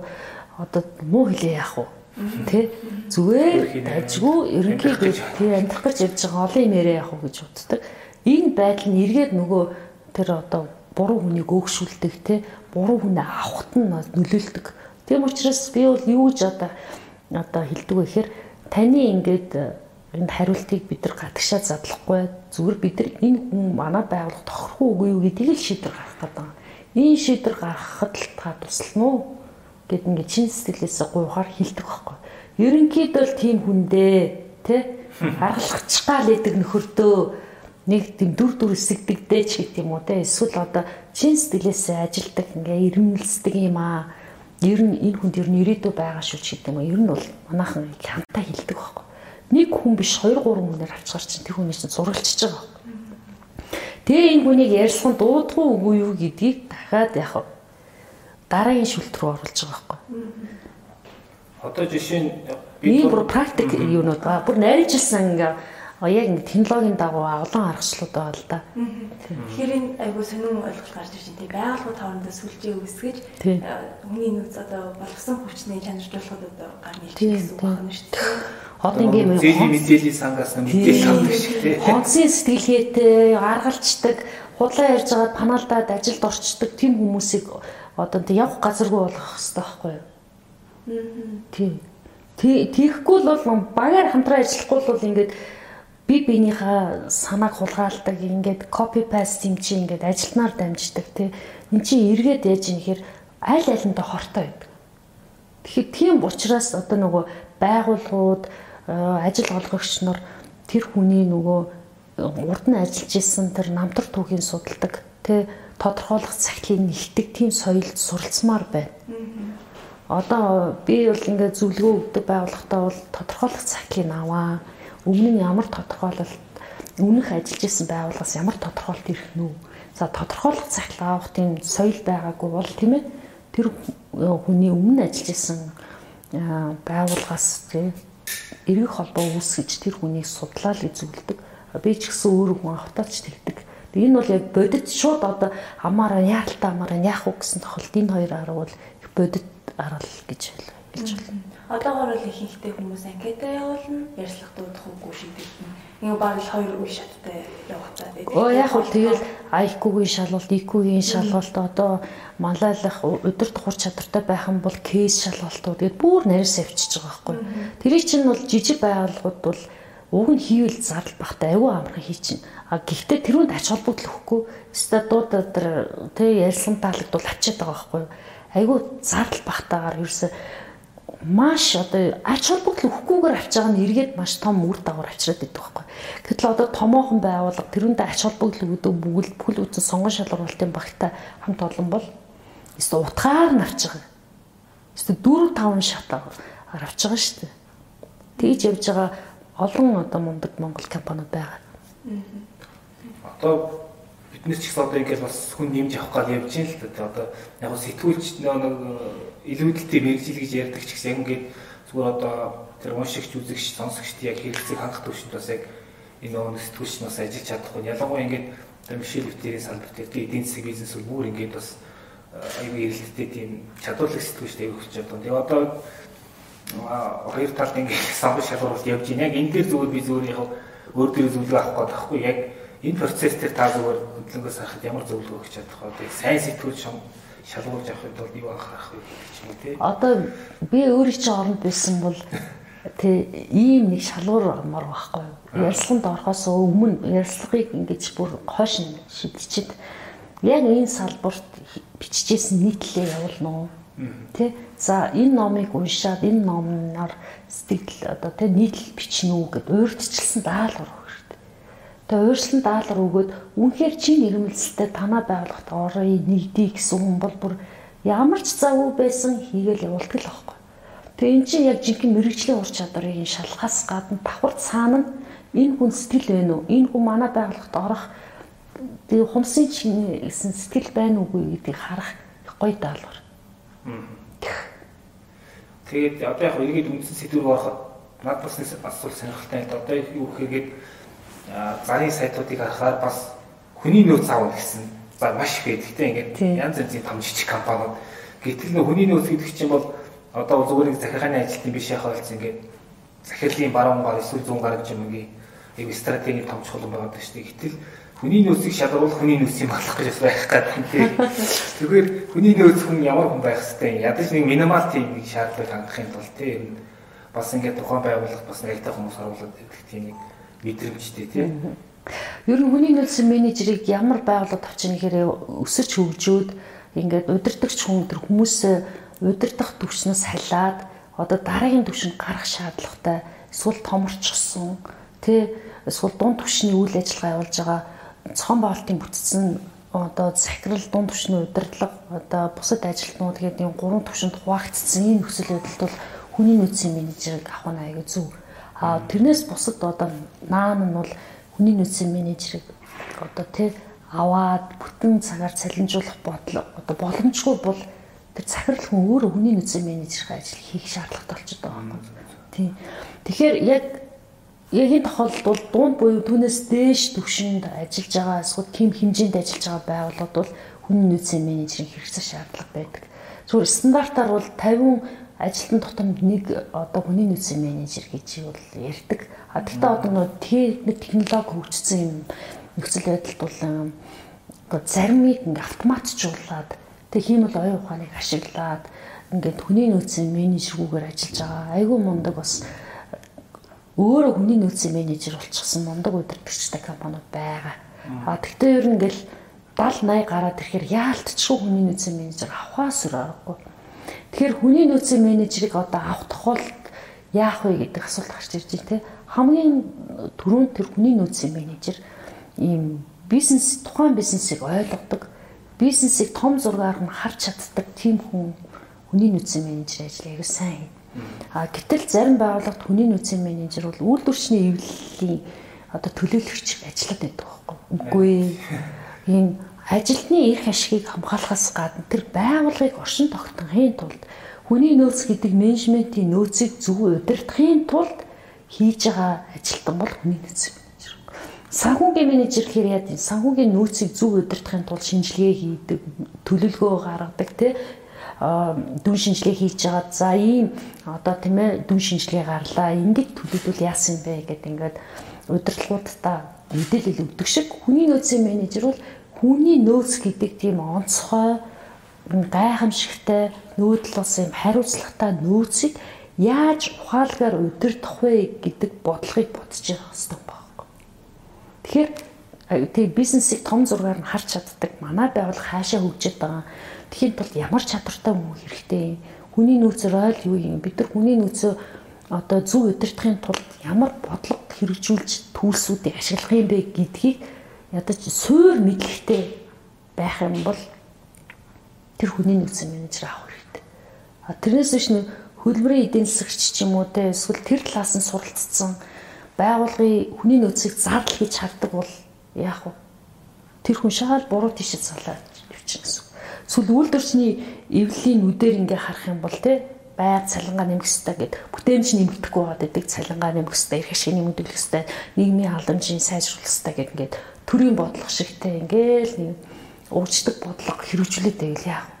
одоо муу хэлээ яах вэ? Тэ зүгээр дажгүй ерөнхийдөө тий амьдрах гэж явж байгаа олон юм яриа яах вэ гэж боддог. Энэ байдал нь эргээд нөгөө тэр одоо буруу хүнийг өөгшүүлдэг те буруу хүнээ авахт нь нөлөөлдөг. Тийм учраас би бол юу гэж одоо одоо хэлдэг вэ гэхээр таны ингээд э, энэ хариултыг бид нар гадагшаа задлахгүй зүгээр бид нар энэ хүн манай байгууллага тохирох уугүй юу гэдгийг л шийдвэр гаргах гэдэг. Энэ шийдвэр гаргахад л та туслана уу гэд ингээд чин сэтгэлээсээ гуйхаар хэлдэг байхгүй. Ерөнхийдөө л тийм хүндээ тэ аргалахчгаал гэдэг нөхөртөө нэг тийм дүр дүр эсэгдэгдээ ч гэдэг юм уу те. Эсвэл одоо чин сэтгэлээсээ ажилдаг ингээ ирмэлцдэг юм аа. Ер нь энэ хүнд ер нь ирээдүй байгаа шүү ч гэдэг юм уу ер нь бол манайхан хамтаа хилдэг байхгүй. Нэг хүн биш 2 3 хүнээр авчгаар чинь тэр хүний чинь зургалчиж байгаа Тэгээ энэ хүнийг ярьслан дуудахгүй үгүй юу гэдгийг дахиад яг дараагийн шүлт рүү оруулж байгаа байхгүй. Одоо жишээ нь би бүр практик юунууд ба бүр найржилсан ингээ яг ингэ технологийн дагуу олон аргачлалууд байгаа л да. Тэгэхээр энэ айгуу сонирн ойлголт гарч ирж байна. Байгууллагууд хоорондоо сүлжээ үүсгэж хүний нөөц одоо боловсон хүчний чанаржуулахад одоо гар нэлж гэсэн үг байна шүү дээ. Одоо ингэ зээлийн мэдээллийн сангаас мэдээлэл авдаг шиг тийм. Хонсын сэтгэлгээтэй аргалцдаг, худлаа ярьж байгаад паналдаад ажилд орчдөг тийм хүмүүсийг одоо явах газаргүй болгох хэрэгтэй байхгүй юу? Тийм. Тийхгүй л бол багаар хамтран ажиллахгүй бол ингээд би биенийхээ санааг хулгайлдаг ингээд копи паст юм чи ингээд ажилтнаар дамждаг тий. Эн чи эргээд яаж юм хэр аль алиндаа хортой байдаг. Тэгэхээр тийм учраас одоо нөгөө байгууллагууд э, ажил олгогч нар тэр хүний нөгөө урд нь ажиллаж исэн тэр намтар түүхийн судалдаг тий. Тодорхойлох цагтлыг нэгтгэдэг тийм соёлд суралцмаар байна. Одоо би бол ингээд зөвлөгөө өгдөг байгууллагатаа бол тодорхойлох цагтлыг аваа өмнө нь ямар тодорхойлолт өмнөх ажиллаж исэн байгууллагаас ямар тодорхойлт ирэх нь үү? За тодорхойлох цагтл авах тийм соёл байгаагүй бол тийм ээ тэр хүний өмнө ажиллаж исэн байгууллагаас тийм эргэх холбоо үүсгэж тэр хүнийг судлаад эзүүлдэг. Би ч гэсэн өөр хүн автаач тэгдэг. Энэ бол яг бодит шууд одоо амаараа яаралтай амаараа яах вэ гэсэн тохиолдолд энэ хоёр арга бол бодит арга гэж байлаа. Гэж байна. Одоогоор л ихэнхдээ хүмүүс анкета явуулна, ярьцлага дуудах үгүй шийдэгдэн. Ингээ баг л хоёр үе шаттай явагдаад байдаг. Оо яг хөө тэгэл IQ-гийн шалгалт, IQ-гийн шалгалт одоо малайлах, удирдах ур чадвартай байх юм бол кейс шалгалтууд тэгээд бүр нарийнс авчиж байгаа байхгүй. Тэрийг чинь бол жижиг байгууллагууд бол уг нь хийвэл зардал багтай аюу амархан хий чинь. А гэхдээ тэрүүнд ач холбогдол өгөхгүй статууд тэр тэг ярьсан таалагдвал ачаад байгаа байхгүй. Аюу зардал багтаагаар ерөөсөө маш одоо ач холбогдол өгөхгүйгээр авч байгаа нь эргээд маш том үр дагавар авчираад идэг байхгүй. Гэтэл одоо томоохон байгууллага тэрүүндээ ач холбогдол өгдөг бүгд бүхэл бүтэн сонгон шалгуулалтын багтай хамт олон бол эсвэл утгаар нь авч байгаа. Эсвэл 4 5 шатаар авч байгаа шүү дээ. Тэгж явж байгаа олон одоо мундаг Монгол компаниуд байгаа. Одоо биднес ч гэсэн одоо ингээд бас хүн нэмж явах гал явж байна л да. Одоо яг сэтгүүлч нэг илүүдэлтэй мэрэгжил гэж ярьдаг ч гэсэн ингээд зүгээр одоо тэр уншигч үзэгч сонсогчд яг хэрэгцээг хангах төвшөнд бас яг энэ нөгөө сэтгүүлч нас ажиллаж чадахгүй. Ялангуяа ингээд тэр Мишель Витерийн салбар дээр эдийн засгийн бизнес бүр ингээд бас аюу эрэлттэй тийм чадварлаг сэтгүүлчтэй өгч чадсан. Тэгээ одоо хоёр талд ингээд самбар шалгуулалт явж байна. Яг энэ дээр зүгээр би зүгээр яг өөр дөр зөвлөгөө авах гээд байхгүй. Яг энэ процесс дээр та зүгээр хөдөлгөөс харахад ямар зөвлөгөө өгч чадах вэ? Сайн сэтгүүлч шалгуулж авахд бол юу анхаарах вэ гэж юм те. Одоо би өөрөө чи оронд байсан бол тэ ийм нэг шалгуур амар байхгүй юу. Ярилцлаганд орохоос өмнө ярилцлагыг ингэж бүр хойш нь шидчихэд яг энэ салбарт биччихсэн нийтлэлээ явуулна уу? Тэ за энэ номыг уншаад энэ номноор сэтгэл одоо тэ нийтлэл бичнэ үү гэд урьдчилсан даалгавар Тэгээ уурслан даалгар өгөөд үнэхээр чи нэрмэлцэлтэй танаа байгууллагт орё нэгдий гэсэн хүн бол бүр ямар ч завгүй байсан хийгээл явуулдаг л байхгүй. Тэгээ эн чинь яг жинхэнэ мэрэгжлийн ур чадварыг шалхаас гадна давхар цаана энэ хүн сэтгэл байна уу? Энэ хүн манай байгууллагт орох тэгээ хумсын чинь гэсэн сэтгэл байна уугүй гэдгийг харах гоё даалгавар. Тэгээд одоо яг эргээд үндсэн сэдвээр ороход над бас асуул сонирхолтой. Одоо юу гэхээр зарын сайтуудыг харахаар бас хүний нөөц аавна гэсэн за маш их байдаг. Гэтэ ингээд янз янзын том жижиг компаниуд гэтэл нөө хүний нөөц гэдэг чинь бол одоо зүгээр нэг захиргааны ажилтны биш яхаа болсон ингээд захирлын баруун гар эсвэл зүүн гар гэж юм ингээ яг стратегийн том чухал байгаад байна шүү дээ. Гэтэл хүний нөөцийг шалгаруулах хүний нөөцийг батлах гэж байх гэдэг тийм. Тэгэхээр хүний нөөц хүн ямар хүн байх хэвтэй ядаж нэг минимал тийм нэг шаардлага хангахын тулд тийм бас ингээд тухайн байгууллага бас нэгтэй хүмүүс оруулаад байдаг тийм нэг мэдрэмжтэй тийм. Ер нь хүний нөөцийн менежерийг ямар байгууллагад авчих нэхэрээ өсөж хөгжөөд ингээд удирдахч хүн төр хүмүүсээ удирдах төвчнөөс халиад одоо дараагийн төвшөнд гарах шаардлагатай эсвэл томорчсон тий эсвэл дунд төвшний үйл ажиллагаа явуулж байгаа цохон боолтын бүтцэн одоо захирал дунд төвшний удирдлага одоо бусад ажилтнууд гэдэг энэ гурван төвшөнд хуваагдсан энэ нөхцөл байдалд бол хүний нөөцийн менежерийг авах нь аягүй зөв А тэрнээс бусад одоо наан нь бол хүний нөөцийн менежерийг одоо тий аваад бүтэн цагаар цалинжуулах бодол одоо боломжгүй бол тэр захирал хүн өөрөө хүний нөөцийн менежерийн ажил хийх шаардлагатай болчиход байгаа юм. Тий. Тэгэхээр яг яг энэ тохиолдолд бол дунд буюу түүнээс дээш төвшөнд ажиллаж байгаа эсвэл тэм хэмжээнд ажиллаж байгаа байгууллагууд бол хүний нөөцийн менежерийн хэрэгцээ шаардлага байдаг. Зүгээр стандартаар бол 50 ажилтан дотор нэг одоо хүний нөөцийн менежер гэж бол ярьдаг. А тэгтээ одоо нөгөө технологи хөгжсөн юм нөхцөл байдалд бол одоо заримыг ингээ автоматжуулаад тэг хиймэл оюун ухааныг ашиглаад ингээд хүний нөөцийн менежергүйгээр ажиллаж байгаа. Айгүй мундаг бас өөрөө хүний нөөцийн менежер болчихсон мундаг удирдагчтай компаниуд байгаа. А тэгтээ ер нь ингээл 70 80 гараад ирэхээр яалтчгүй хүний нөөцийн менежер авахаас өөр аргагүй Тэгэхээр хүний нөөцийн менежерийг одоо авах тохиолдолд яах вэ гэдэг асуулт гарч ирж байна те. Хамгийн түрүүнд тэр хүний нөөцийн менежер ийм бизнес тухайн бизнесийг ойлгодог, бизнесийг том зургаар нь харж чаддаг тийм хүн хүний нөөцийн менежер ажил аягүй сайн. А гэтэл зарим байгууллагт хүний нөөцийн менежер бол үйлдвэрчний эвлэлийн одоо төлөөлөгч ажиллаад байдаг байхгүй. Үгүй ийм ажилтны эрх ашигыг хамгаалахаас гадна тэр байгууллагыг оршин тогтнохын тулд хүний нөөц гэдэг менежментийн нөөцийг зөв удирдахын тулд хийж байгаа ажилтан бол хүний нөөц. Санхүүгийн менежер гэхээр яа гэв санхүүгийн нөөцийг зөв удирдахын тулд шинжилгээ хийдэг, төлөвлөгөө гаргадаг тий дүн шинжилгээ хийж байгаа. За ийм одоо тийм ээ дүн шинжилгээ гарлаа. Ингээд төлөвлөл яасан бэ гэдэг ингээд удирдлагуудаа мэдээлэл өгдөг шиг хүний нөөцийн менежер бол хүний нөөц гэдэг тийм онцгой гайхамшигтай нүүдэл бас юм хариуцлагатай нөөцийг яаж ухаалгаар удирдах вэ гэдэг бодлогыг бодож явах хэрэгтэй байхгүй. Тэгэхээр тэг бизнесийг том зургаар нь харж чаддаг манай байгууллага хаашаа хөгжиж байгаа. Тэгэхэд бол ямар чадвартай хүн хэрэгтэй. Хүний нөөц ройл юу юм? Бид нар хүний нөөцөө одоо зөв удирдахын тулд ямар бодлого хэрэгжүүлж төлсүүдийг ашиглах юм бэ гэдгийг ядаж суур мэдлэгтэй байх юм бол тэр хүний нөөцийн менежер авах хэрэгтэй. А тэрнээс биш нэг хөлбөрийн эдийн засагч ч юм уу те эсвэл тэр талаас нь суралцсан байгуулгын хүний нөөцийг зардал хийж хардаг бол яах вэ? Тэр хүн шагаал буруу тишэд салаад явчихна гэсэн. Эсвэл үйлдвэрчний эвлэлийн нүдээр ингээ харах юм бол те байг цалингаа нэмэх хэрэгтэй гэд бүтээмж нэмэгдэхгүй байгаад байдаг цалингаа нэмэх хэрэгтэй эрх ашиг нэмэгдүүлэх хэрэгтэй нийгмийн халамжийн сайжруулах хэрэгтэй гэд ингээд төрийн бодлого шигтэй ингээл нэг уучдаг бодлого хэрэгжүүлээд байвал яах вэ?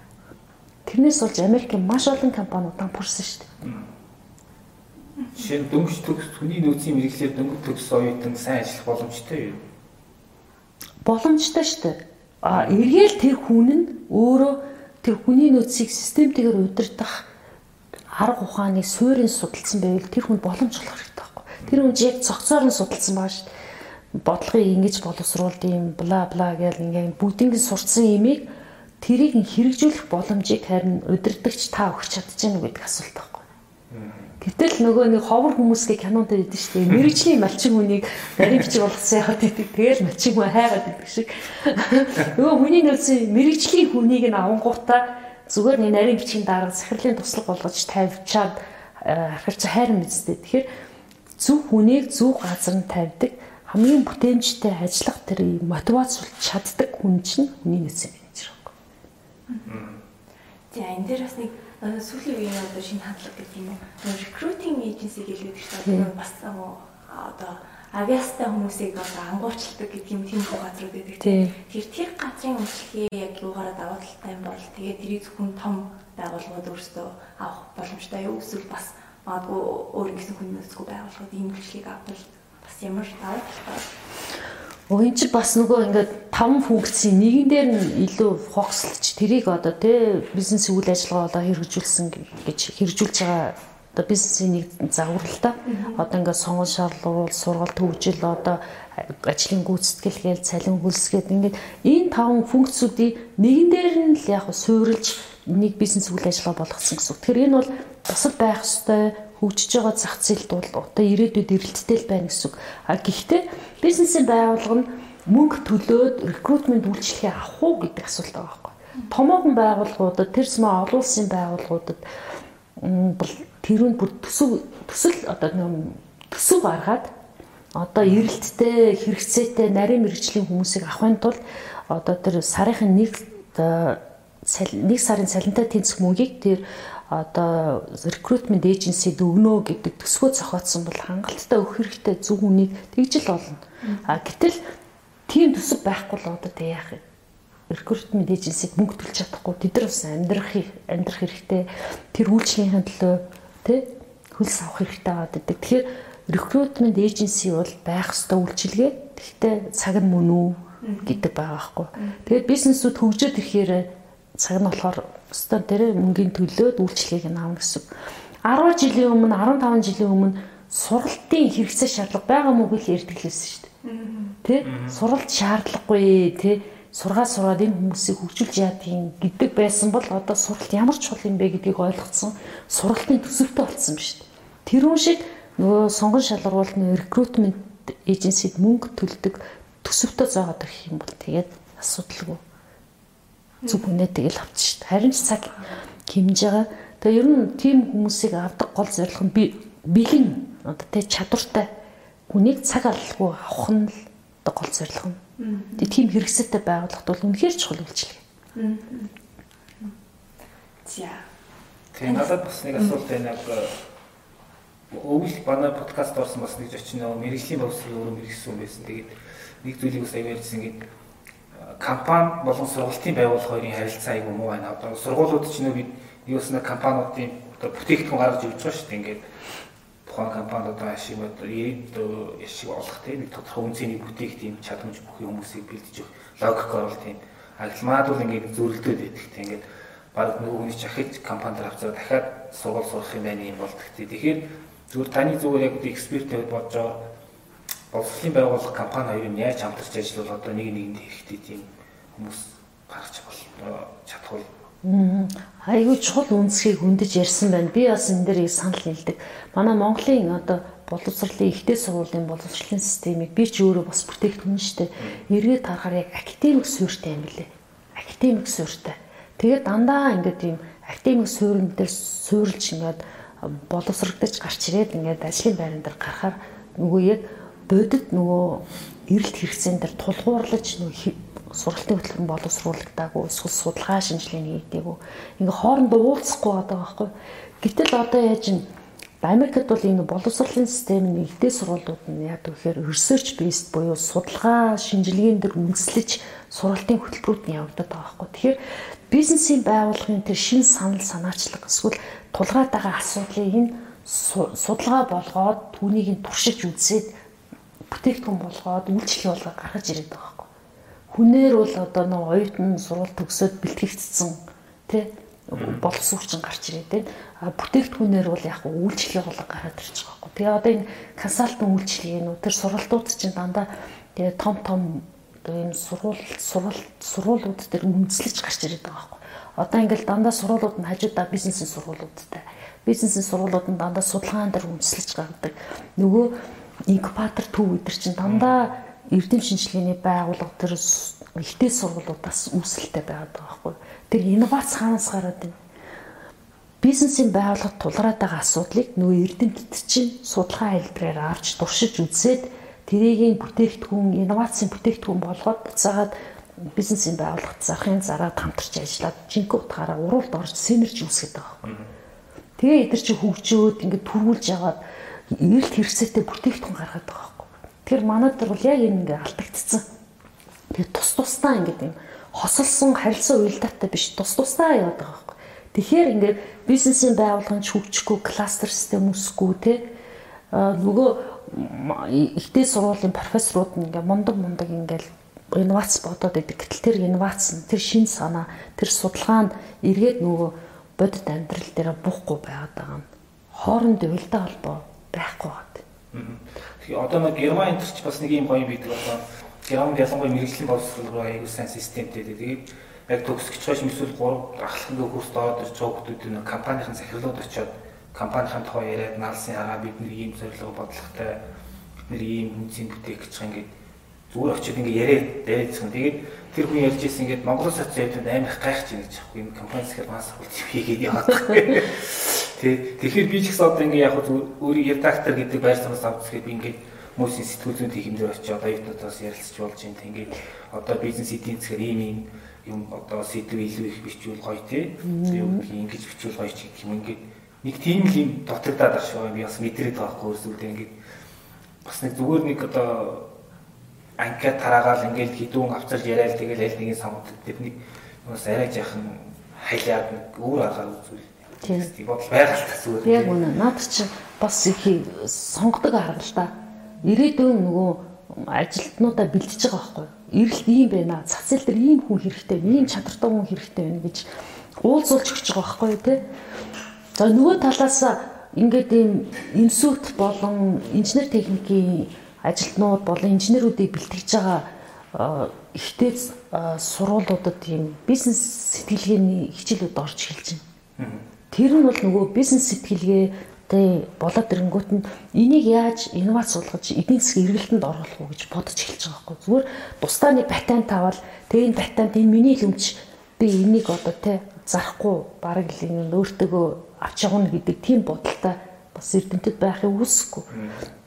Тэрнээс болж Америкийн маш олон компаниуд дампуурсан шүү дээ. Жишээ нь дөнгөж төгс хүний нөөцийн мэрэгчлэр дөнгөж төгс оюутан сайн ажиллах боломжтой юу? Боломжтой шүү дээ. А эргээл тэр хүн нь өөрөө тэр хүний нөөцийг системтэйгээр удирдах арга ухааныг суурин судалсан байвал тэр хүн боломж олох хэрэгтэй байхгүй. Тэр хүн яг цогцоор нь судалсан баа шүү дээ. Бодлогыг ингэж боловсруулд юм бла бла гэж ингээм бүгднийг сурцсан имийг тэрийг хэрэгжүүлэх боломжийг харин удирдахч та өгч чадчихна гэдэг асуулт байхгүй. Гэтэл нөгөө нэг ховор хүмүүсගේ кинонд байдаг шүү дээ. Мэргэжлийн малчин хүнийг нарийн бичиг болгосон яхад идэг. Тэгэл малчин хүн хайгаад идэг шиг. Нөгөө хүний нөөцийн мэргэжлийн хүнийг нь авангуудаа зүгээр нэг нарийн бичгийн дарга захирлын туслаг болгож тавьчаад харахч хайр мэдстэй. Тэгэхээр зөв хүнийг зөв газар нь тавьдаг хамгийн бүтээмжтэй ажиллах тэр мотивацуулж чаддаг хүн чинь хүний нөөцийн менежер байхгүй. За энэ дээр бас нэг сүүлийн үеийн одоо шинэ хандлага гэдэг юм уу? Recruiting agency гэлээд шүү дээ. Бас одоо авиастай хүмүүсийг бас ангуурчилдаг гэдэг юм тийм газрууд байдаг. Тэр тэр газрын үйлчлэгээ яг юугаараа даваа талтай юм бол тэгээд тэрийг зөвхөн том байгууллагууд өөрсдөө авах боломжтой юу эсвэл бас магадгүй өөр нэгэн хүн нөөцгүй байгууллагууд ийм үйлчлэгийг авах бас ямар даваа талтай Уугийн чи бас нөгөө ингээд таван функцийн нэгэн дээр нь илүү фокуслж тэрийг одоо тий бизнес үйл ажиллагаа болоо хэрэгжүүлсэн гэж хэрэгжүүлж байгаа одоо бизнесийн нэг загварлалтаа одоо ингээд сонгон шаардлагуул сургалт хөгжил одоо ажлын гүйцэтгэл гээл цалин хөлсгээд ингээд энэ таван функцүүдийг нэгэн дээр нь л яг суурилж нэг бизнес үйл ажиллагаа болгоцсон гэсэн. Тэгэхээр энэ бол бусад байх ёстой хөгжиж байгаа зах зээлд бол одоо ирээдүйд эрэлттэй л байна гэсэн. А гэхдээ бизнесийн байгууллага нь мөнгө төлөөд рекрутмент үйлчлэгээ авах уу гэдэг асуулт байгаа байхгүй. Томоохон байгууллагуудад тэрс маа олон улсын байгууллагуудад бол тэрүүнд бүр төсөв төсөл одоо төсөв гаргаад одоо эрэлттэй хэрэгцээтэй нарийн мэрэгжлийн хүмүүсийг авахын тулд одоо тэр сарын нэг нэг сарын цалинтай тэнцэх мөнгийг тэр одоо recruitment agency-д өгнө гэдэг төсвөө зохиоцсон бол хангалттай өгөх хэрэгтэй зөв хүнийг тэгж л олно. А гэтэл тийм төсөв байхгүй л одоо тэг яах юм? recruitment agency-г мөнгө төлж чадахгүй тэд нар бас амьдрах амьдрах хэрэгтэй. Тэр үйлчлэгийн төлөө тий хөлс авах хэрэгтэй байгаад байдаг. Тэгэхээр recruitment agency бол байх ёстой үйлчилгээ. Гэхдээ цаг нь мөн үү гэдэг байгаа байхгүй. Тэгээд бизнесүүд хөгжөөд ирэхээр цаг нь болохоор өстөө дээр мөнгөний төлөөд үйлчлэгийг нь авна гэсэн. 10 жилийн өмнө 15 жилийн өмнө сургалтын хэрэгцээ шаардлага байгаа мó гэж ярьдаг лээсэн шүү дээ. Тэ? Суралт шаардлагагүй тэ сургаа сураад энэ хүмүүсийг хөгжүүлж яадгийн гэдэг байсан бол одоо суралт ямар чухал юм бэ гэдгийг ойлгоцсон сургалтын төсөвтэй болсон биз дээ. Тэр үн шиг нөгөө сонгон шалгаруулалтны recruitment agency-д мөнгө төлдөг төсөвтэй заагаад ирэх юм бол тэгээд асуудалгүй зүг үнэ тэгэл авчих шүү дээ. Харин ч цаг хэмж байгаа. Тэгээ ер нь тийм хүмүүсийг авдаг гол зорилго нь би бэлэн одоо тэг чадвартай хүнийг цаг алалгүй авах нь л одоо гол зорилго нь. Тэгээ тийм хэрэгсэлтэй байгууллагт бол үнэхээр чухал үйлчлэг. За. Тэгээ надад бас нэг асуулт байна. Өвөл бана подкаст орсон бас нэг зочин нөө мэрэгжлийн боловсролын өөрөө мэрэгсэн байсан. Тэгээд нэг зүйлийг бас аяарсан ингээд компани болон сургалтын байгууллага хоёрын харилцаа айгүй муу байна. Одоо сургуулиуд ч нөө бид юусна компаниудын одоо бүтээгдэхүүн гаргаж ирж байгаа шүү дээ. Ингээд тухайн компаниуд ашиг одоо 90 ашиг олох тийм нэг тодорхой үнцний тийм чадамж бүхий хүмүүсийг бэлдэж өгөх логик орол тийм агламад бол ингээд зөрөлдөд идэх тийм ингээд баг нөгөө хүний чахиж компанид авцаа дахиад сургууль сурах юм байна юм болдог тийм. Тэгэхээр зүгээр таны зүгээр яг эксперт байд бодож байгаа боловсролын байгууллага компани хоёрын яаж хамтарч ажиллавал одоо нэг нэгэнд хэрэгтэй тийм хүмүүс гарч болно чадах Айгүй чухал үнцгийг хөндөж ярьсан байна. Би бас энэ дээр санал нийлдэг. Манай Монголын одоо боловсролын ихтэй сургуулийн боловсролын системийг би ч өөрөө бас бүтээгдэхүүн шүү дээ. Эргээд харахаар яг академик суурьтай юм лээ. Академик суурьтай. Тэгээд дандаа ингээд ийм академик суурин дээр суурилж ингээд боловсрогдож гарч ирээд ингээд ажлын байран дээр гарахаар нөгөө яг бодит нөгөө эрэлт хэрэгцээнд дээр тулгуурлаж нөгөө сургалтын хөтөлбөр боловсруулагдаагүй эсвэл судалгаа шинжилгээний хийдэггүй ингээ хоорондоо уулзахгүй байгаа байхгүй. Гэтэл одоо яаж н Америкт бол энэ боловсролын систем нэгдээ сургуулиуд нь яг тэгэхээр research based буюу судалгаа шинжилгээнд дэр үндэслэж сургалтын хөтөлбөрүүд нь явагдаад байгаа байхгүй. Тэгэхээр бизнесийн байгууллагын тэр шин санал санаачлаг эсвэл тулгаад байгаа асуудлыг энэ судалгаа болгоод түүнийг туршиж үзээд бүтээгдэхүүн болгоод үйлчлэл болгоо гаргаж ирээд байгаа хүнээр бол одоо нэг оюутан сурвалж төгсөөд бэлтгэгдсэн тий боловсруучсан гарч ирээд байна. А бүтээгдэхүүнээр бол яг үйлчлэгээ болго гараад ирж байгаа байхгүй. Тэгээ одоо энэ консалтинг үйлчлэгээнүү тэр сургалтууд чинь дандаа тэгээ том том одоо энэ сурвал сурвал сурвалууд дээр үндэслэж гарч ирээд байгаа байхгүй. Одоо ингээл дандаа сурвалууд нь хажуудаа бизнесийн сурвалуудтай. Бизнесийн сурвалууд нь дандаа судалгаан дээр үндэслэж гаргадаг. Нөгөө инкубатор төв өдр чинь дандаа эрдэм шинжилгээний байгууллага төр ихтэй сургуулиудаас үүсэлтэй байгаад байгаа байхгүй. Тэр инновац хаанаас гараад байна? Бизнесийн байгууллагад тулгараад байгаа асуудлыг нөгөө эрдэмтэд чинь судалгаа хэлбэрээр авч туршиж үзээд тэрийг бүтээгдэхүүн инновацийн бүтээгдэхүүн болгоод буцаагаад бизнесийн байгууллагад зарахын зараад хамтарч ажиллаад жинхэнэ утгаараа уралд орж сэнэрч үүсгэж байгаа байхгүй. Тэгээ эдгэр чи хөгжөөд ингээд түргүүлж яагаад эрэлт хэрэгцээтэй бүтээгдэхүүн гаргаад байгаа Тэгэхээр манайд бол яг энэ ингээ алдагдцсан. Тэгээ тус тусдаа ингээд юм хосолсон харилцаа уялдаатай биш тус тусдаа яваад байгаа байхгүй. Тэгэхээр ингээд бизнесийн байгууллагын хөгжихгүй кластер систем үсэхгүй те нөгөө ихтэй сургуулийн профессоруд нь ингээ мундаг мундаг ингээл инновац бодоод идэг. Гэтэл тэр инновац нь тэр шин санаа, тэр судалгаа нь эргээд нөгөө бодит амьдрал дээр буухгүй байгаад байгаа юм. Хоорондын уялдаа холбоо байхгүй байна. Тэгэхээр одоо нэг Герман энэ ч бас нэг юм гоё бидэг болоо. Германд ялангуяа мэрэгжлийн боловсрол руу аягүй сайн системтэй. Тэгээд яг байгаа юм эсвэл гурав ахлахын курс доод ирж байгаа хүмүүсийн компанийн захирлууд очиод компанийн тухай яриад наалсын хараа бид нэг ийм зорилго бодлоготой бид ийм үнцийн бүтээх гэж байгаа ингээд зүгээр очиод ингээд яриад дайцсан. Тэгээд тэр хүн ярьж ирсэн ингээд Монголоос очиод амар их гайхаж байна гэж аахгүй энэ компани захир мас хөл хийгээд яваад. Тэ тэгэхээр би ч гэсэн одоо ингээ яг өөрийн редактор гэдэг байр суурьнаас авчихгээд би ингээ хүмүүсийн сэтгүүл зүйн хэмжээ очиж одоо оюутнуудаас ярилцж болж байна. Ингээ одоо бизнес эдийн засгаар ийм юм одоо сэдв илүү их бичвэл гоё тий. Юу ингэж бичвэл гоё ч гэх юм. Ингээ нэг тийм л юм дутагдаад ах шүү би бас мэдрээд байгаа хгүй зүйлээ ингээ бас нэг зүгээр нэг одоо анкет тараагаал ингээл хідүүн авчирж яриад тэгэл аль нэгэн самууд тэр нэг бас арай жаахан хайлаад нэг өөр аргаар үзүүл Тийм бодол тас үү. Яг үнэ. Наад чи бас их сонгодог арга л да. Ирээдүйн нөгөө ажилтнуудаа бэлдэж байгаа байхгүй юу? Ирэлт ийм байна. Цацил дээр ийм хүн хэрэгтэй, ийм чадртай хүн хэрэгтэй байна гэж уулзуулж өгч байгаа байхгүй юу те. За нөгөө талаас ингээд ийм институт болон инженер техникийн ажилтнууд болон инженерүүдийг бэлтгэж байгаа ихтэй сургуулиудад ийм бизнес сэтгэлгээний хичээлүүд орж эхэлж байна. Тэр нь бол нөгөө бизнес сэтгэлгээ тэ болоод ирэнгүүт нь энийг яаж инновац суулгаж эдийн засгийн эргэлтэнд оруулах уу гэж бодож эхэлж байгаа байхгүй зүгээр тусдаа нэг патент аваад тэгээ энэ патент энэ миний л өмч би энийг одоо тэ зарахгүй бараг л энэ өөртөөгөө авч явна гэдэг тийм бодолтой бас эрдэмтэд байхыг үүсэхгүй.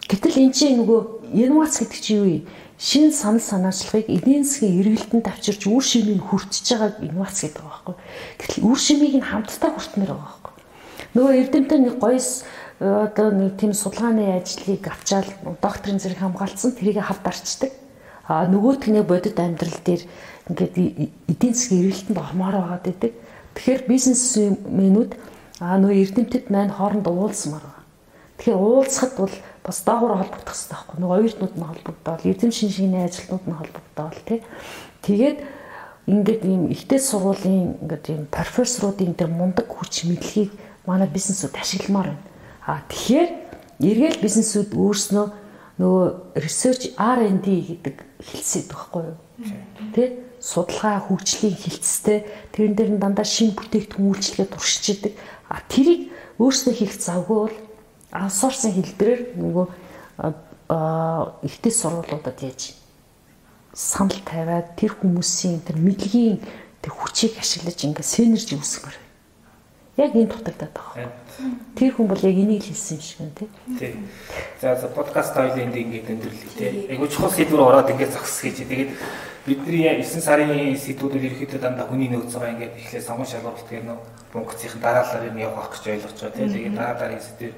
Гэтэл эн чинь нөгөө инновац гэдэг чинь юу юм? Шин санал санаачлагыг эдийн засгийн эргэлтэнд авчирч үр шимийг хүртэж байгааг инновац гэдэг байгаа байхгүй. Гэтэл үр шимийг нь хамтдаа хүртмээр байгаа байхгүй. Нөгөө эрдэмтэн нэг гоёс э, одоо нэг тийм судалгааны ажлыг авчаал докторийн зэрэг хамгаалцсан тэрийг хавд арчдаг. А нөгөөт нь бодит амьдрал дээр ингээд эдийн засгийн эргэлтэнд ормоор байгаад идэг. Тэгэхээр бизнесмэнүүд аа нөө эрдэмтэд маань хооронд уулзмаар байна. Тэгэхээр уулзахад бол бас доогуур холбогдох хэрэгтэй байхгүй. Нөгөө оюутнууд нь холбогдоод, эрдэм шинжлэхийний ажилтнууд нь холбогдоод тий. Тэгээд ингээд ийм ихтэй сургуулийн ингээд ийм профессоруудын тэр мундаг хүч мэдлэгийг манай бизнесүүд ашигламаар байна. А тэгэхээр эргээл бизнесүүд өөрснөө нөгөө research R&D гэдэг хэлсэд байхгүй юу? Тэ? Судалгаа хөгжлийн хилцтэй тэрэн дээр нь дандаа шин бүтээгдэхүүн үйлчлэгээ туршиж идэг. А тэрийг өөрснөө хийх завгүй бол аутсорсын хэлбэрээр нөгөө ихтэй сургуулиудад яаж санал тавиад тэр хүмүүсийн тэр мэдлэгийн тэр хүчийг ашиглаж ингээд синержи үүсгэмээр. Яг энэ дутагдаад байгаа. Тэр хүн бол яг энийг хэлсэн юм шиг байна тий. За за подкаст хоёлын энд ингээд өндөрлөе тий. Айгуу чухал сэдвэр ороод ингээд зогс гэж. Тэгээд бидний 9 сарын сэдвүүдээр ерөөхдөө дандаа хүний нөөц байгаа ингээд эхлээ сонгон шалгуулалт гэх нөө бункцийн дараалал юм явах гэж ойлгож байгаа тий. Тэгээд дараа дараагийн сэдвэр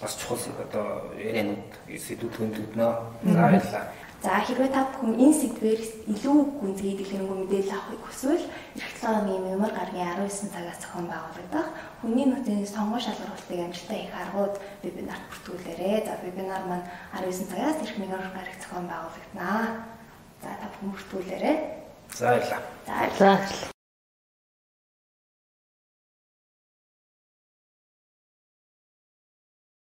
бас чухал одоо ярианууд сэдвүүд хөндлөднө. За баярлалаа. За хэрвээ та бүхэн энэ сэдвээр илүү гүнзгий дэлгэрэнгүй мэдээлэл авахыг хүсвэл эх 7 оны мемор гаргийн 19 цагаас зохион байгуулагдах хүний нөөцийн сонгон шалгуулалтыг амжилттай хийх аргууд вебинарт бүртгүүлээрэ. За вебинар маань 19 цагаас эх мемор гараг зохион байгуулагдана. За та бүхэн бүртгүүлээрэ. За баярлалаа. За баярлалаа.